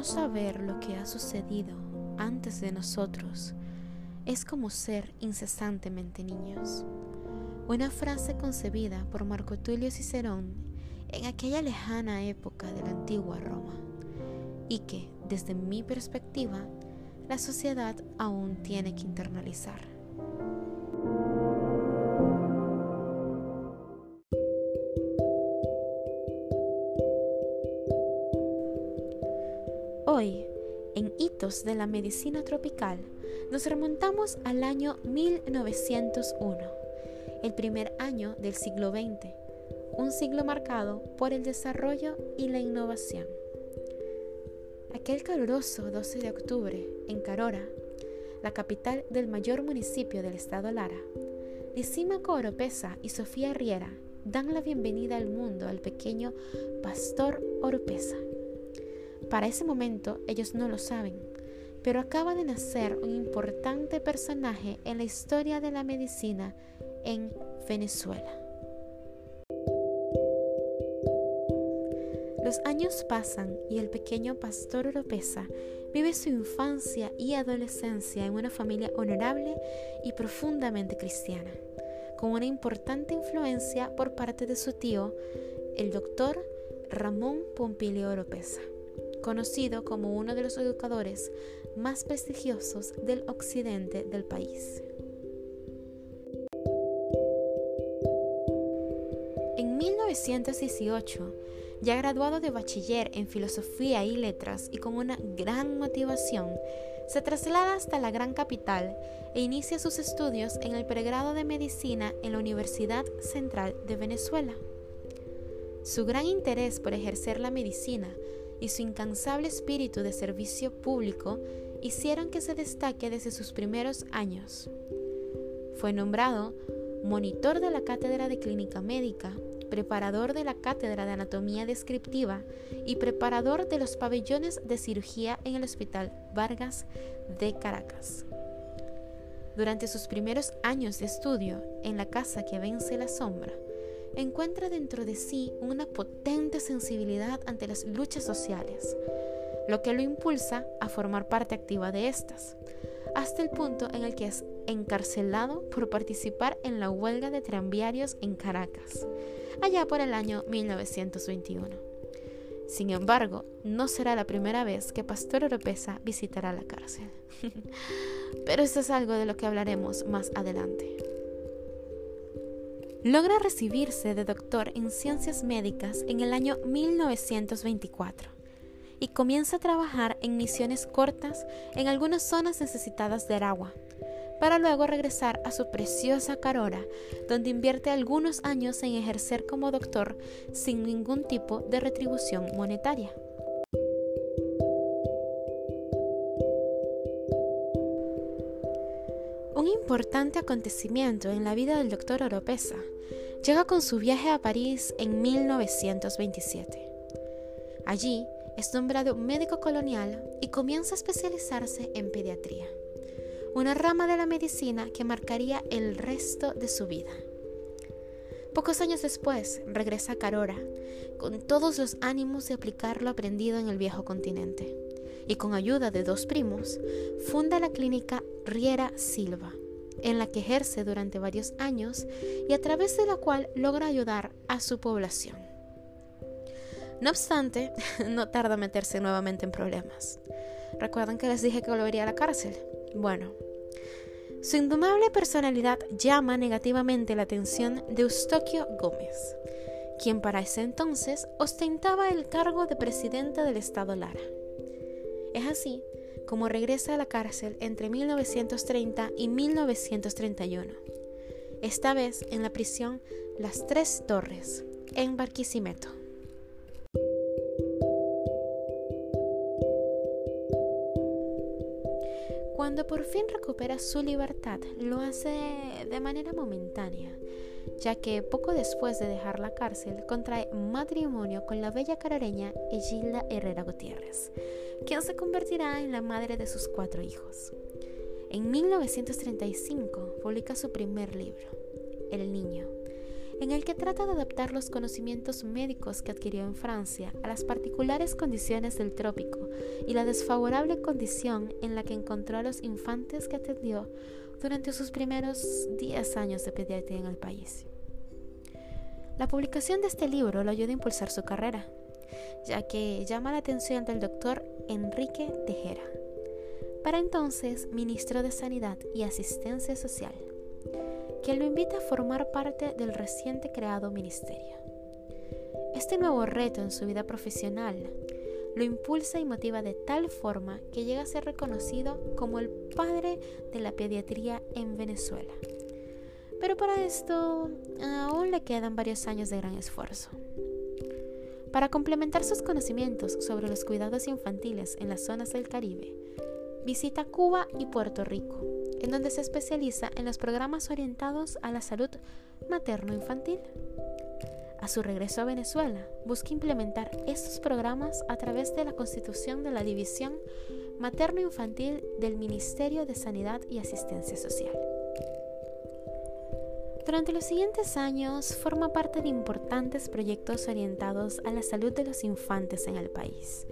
No saber lo que ha sucedido antes de nosotros es como ser incesantemente niños. Una frase concebida por Marco Tulio Cicerón en aquella lejana época de la antigua Roma y que, desde mi perspectiva, la sociedad aún tiene que internalizar. Hitos de la medicina tropical, nos remontamos al año 1901, el primer año del siglo XX, un siglo marcado por el desarrollo y la innovación. Aquel caluroso 12 de octubre, en Carora, la capital del mayor municipio del estado Lara, Lisímaco Oropesa y Sofía Riera dan la bienvenida al mundo al pequeño Pastor Oropesa. Para ese momento ellos no lo saben, pero acaba de nacer un importante personaje en la historia de la medicina en Venezuela. Los años pasan y el pequeño pastor Oropesa vive su infancia y adolescencia en una familia honorable y profundamente cristiana, con una importante influencia por parte de su tío, el doctor Ramón Pompilio Oropesa conocido como uno de los educadores más prestigiosos del occidente del país. En 1918, ya graduado de bachiller en filosofía y letras y con una gran motivación, se traslada hasta la gran capital e inicia sus estudios en el pregrado de medicina en la Universidad Central de Venezuela. Su gran interés por ejercer la medicina y su incansable espíritu de servicio público hicieron que se destaque desde sus primeros años. Fue nombrado monitor de la Cátedra de Clínica Médica, preparador de la Cátedra de Anatomía Descriptiva y preparador de los pabellones de cirugía en el Hospital Vargas de Caracas. Durante sus primeros años de estudio en la casa que vence la sombra, encuentra dentro de sí una potente sensibilidad ante las luchas sociales, lo que lo impulsa a formar parte activa de estas, hasta el punto en el que es encarcelado por participar en la huelga de tranviarios en Caracas, allá por el año 1921. Sin embargo, no será la primera vez que Pastor Oropesa visitará la cárcel. Pero esto es algo de lo que hablaremos más adelante. Logra recibirse de doctor en ciencias médicas en el año 1924 y comienza a trabajar en misiones cortas en algunas zonas necesitadas de agua, para luego regresar a su preciosa Carora, donde invierte algunos años en ejercer como doctor sin ningún tipo de retribución monetaria. Un importante acontecimiento en la vida del doctor Oropesa llega con su viaje a París en 1927. Allí es nombrado médico colonial y comienza a especializarse en pediatría, una rama de la medicina que marcaría el resto de su vida. Pocos años después regresa a Carora con todos los ánimos de aplicar lo aprendido en el viejo continente y con ayuda de dos primos funda la clínica Riera Silva, en la que ejerce durante varios años y a través de la cual logra ayudar a su población. No obstante, no tarda en meterse nuevamente en problemas. ¿Recuerdan que les dije que volvería a la cárcel? Bueno, su indomable personalidad llama negativamente la atención de Eustoquio Gómez, quien para ese entonces ostentaba el cargo de presidente del Estado Lara. Es así como regresa a la cárcel entre 1930 y 1931, esta vez en la prisión Las Tres Torres, en Barquisimeto. Cuando por fin recupera su libertad, lo hace de manera momentánea, ya que poco después de dejar la cárcel contrae matrimonio con la bella carareña Egilda Herrera Gutiérrez, quien se convertirá en la madre de sus cuatro hijos. En 1935 publica su primer libro, El Niño, en el que trata de adaptar los conocimientos médicos que adquirió en Francia a las particulares condiciones del trópico y la desfavorable condición en la que encontró a los infantes que atendió durante sus primeros 10 años de pediatría en el país. La publicación de este libro lo ayuda a impulsar su carrera, ya que llama la atención del doctor Enrique Tejera, para entonces ministro de Sanidad y Asistencia Social, quien lo invita a formar parte del reciente creado ministerio. Este nuevo reto en su vida profesional lo impulsa y motiva de tal forma que llega a ser reconocido como el padre de la pediatría en Venezuela. Pero para esto aún le quedan varios años de gran esfuerzo. Para complementar sus conocimientos sobre los cuidados infantiles en las zonas del Caribe, visita Cuba y Puerto Rico, en donde se especializa en los programas orientados a la salud materno-infantil. A su regreso a Venezuela, busca implementar estos programas a través de la constitución de la División Materno-Infantil del Ministerio de Sanidad y Asistencia Social. Durante los siguientes años forma parte de importantes proyectos orientados a la salud de los infantes en el país,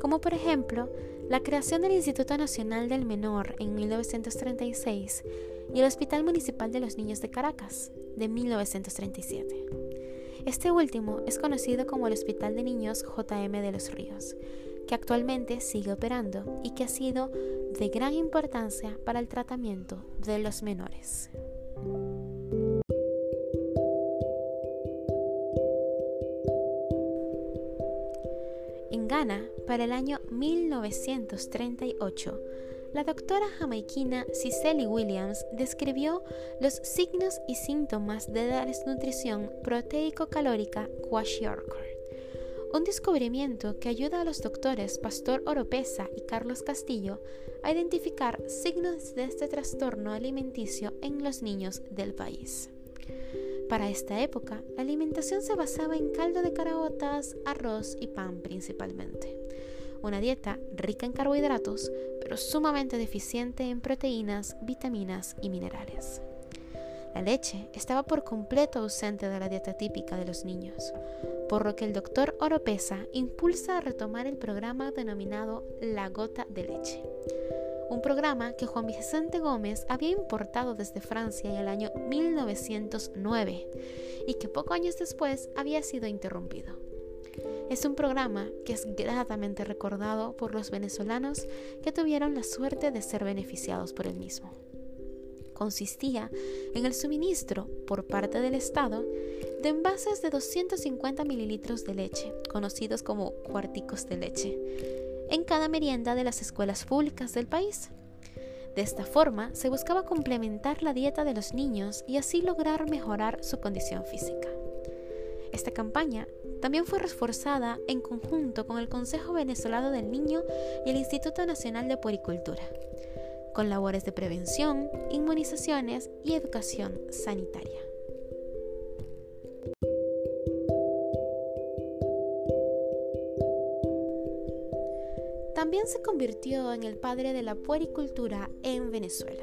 como por ejemplo la creación del Instituto Nacional del Menor en 1936 y el Hospital Municipal de los Niños de Caracas de 1937. Este último es conocido como el Hospital de Niños JM de los Ríos, que actualmente sigue operando y que ha sido de gran importancia para el tratamiento de los menores. En Ghana, para el año 1938, la doctora jamaiquina Cicely Williams describió los signos y síntomas de la desnutrición proteico-calórica kwashiorkor, un descubrimiento que ayuda a los doctores Pastor Oropesa y Carlos Castillo a identificar signos de este trastorno alimenticio en los niños del país. Para esta época, la alimentación se basaba en caldo de caraotas, arroz y pan principalmente. Una dieta rica en carbohidratos, pero sumamente deficiente en proteínas, vitaminas y minerales. La leche estaba por completo ausente de la dieta típica de los niños, por lo que el doctor Oropesa impulsa a retomar el programa denominado La Gota de Leche un programa que Juan Vicente Gómez había importado desde Francia en el año 1909 y que pocos años después había sido interrumpido. Es un programa que es gratamente recordado por los venezolanos que tuvieron la suerte de ser beneficiados por el mismo. Consistía en el suministro por parte del Estado de envases de 250 mililitros de leche, conocidos como cuarticos de leche, en cada merienda de las escuelas públicas del país. De esta forma se buscaba complementar la dieta de los niños y así lograr mejorar su condición física. Esta campaña también fue reforzada en conjunto con el Consejo Venezolano del Niño y el Instituto Nacional de Puericultura, con labores de prevención, inmunizaciones y educación sanitaria. También se convirtió en el padre de la puericultura en Venezuela,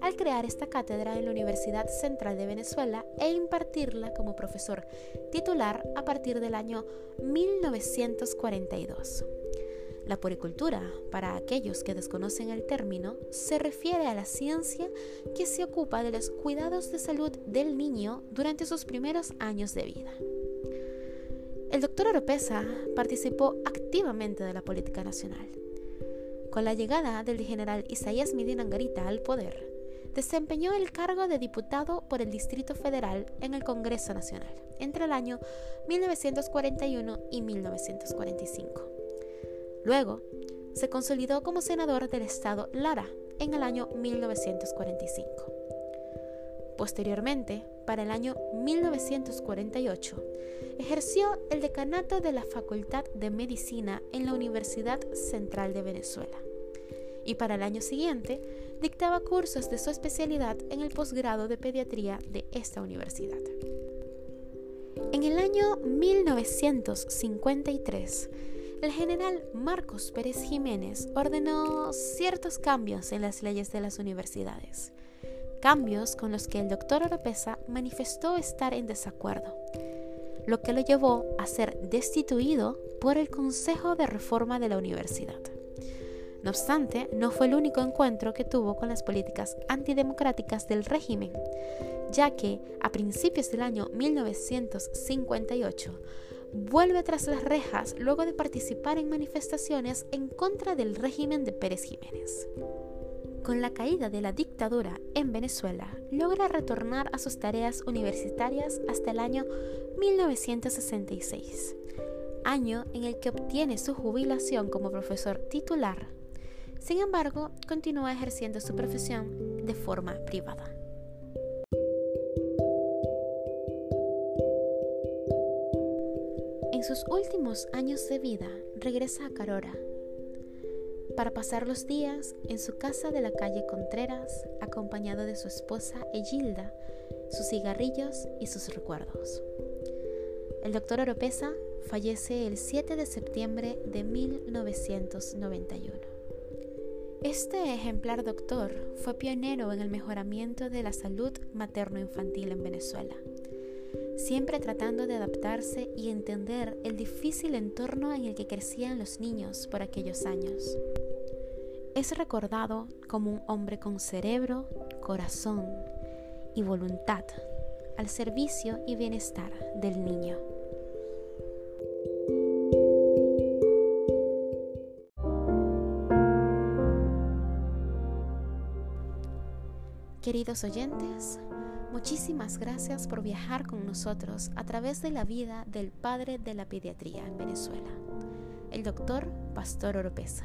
al crear esta cátedra en la Universidad Central de Venezuela e impartirla como profesor titular a partir del año 1942. La puericultura, para aquellos que desconocen el término, se refiere a la ciencia que se ocupa de los cuidados de salud del niño durante sus primeros años de vida. El doctor Oropesa participó activamente de la política nacional. Con la llegada del general Isaías Medina Angarita al poder, desempeñó el cargo de diputado por el Distrito Federal en el Congreso Nacional entre el año 1941 y 1945. Luego, se consolidó como senador del estado Lara en el año 1945. Posteriormente, para el año 1948, ejerció el decanato de la Facultad de Medicina en la Universidad Central de Venezuela. Y para el año siguiente, dictaba cursos de su especialidad en el posgrado de pediatría de esta universidad. En el año 1953, el general Marcos Pérez Jiménez ordenó ciertos cambios en las leyes de las universidades cambios con los que el doctor Oropesa manifestó estar en desacuerdo, lo que lo llevó a ser destituido por el Consejo de Reforma de la Universidad. No obstante, no fue el único encuentro que tuvo con las políticas antidemocráticas del régimen, ya que a principios del año 1958 vuelve tras las rejas luego de participar en manifestaciones en contra del régimen de Pérez Jiménez. Con la caída de la dictadura en Venezuela, logra retornar a sus tareas universitarias hasta el año 1966, año en el que obtiene su jubilación como profesor titular. Sin embargo, continúa ejerciendo su profesión de forma privada. En sus últimos años de vida regresa a Carora para pasar los días en su casa de la calle Contreras acompañado de su esposa Egilda, sus cigarrillos y sus recuerdos. El doctor Oropesa fallece el 7 de septiembre de 1991. Este ejemplar doctor fue pionero en el mejoramiento de la salud materno-infantil en Venezuela siempre tratando de adaptarse y entender el difícil entorno en el que crecían los niños por aquellos años. Es recordado como un hombre con cerebro, corazón y voluntad al servicio y bienestar del niño. Queridos oyentes, Muchísimas gracias por viajar con nosotros a través de la vida del padre de la pediatría en Venezuela, el doctor Pastor Oropesa.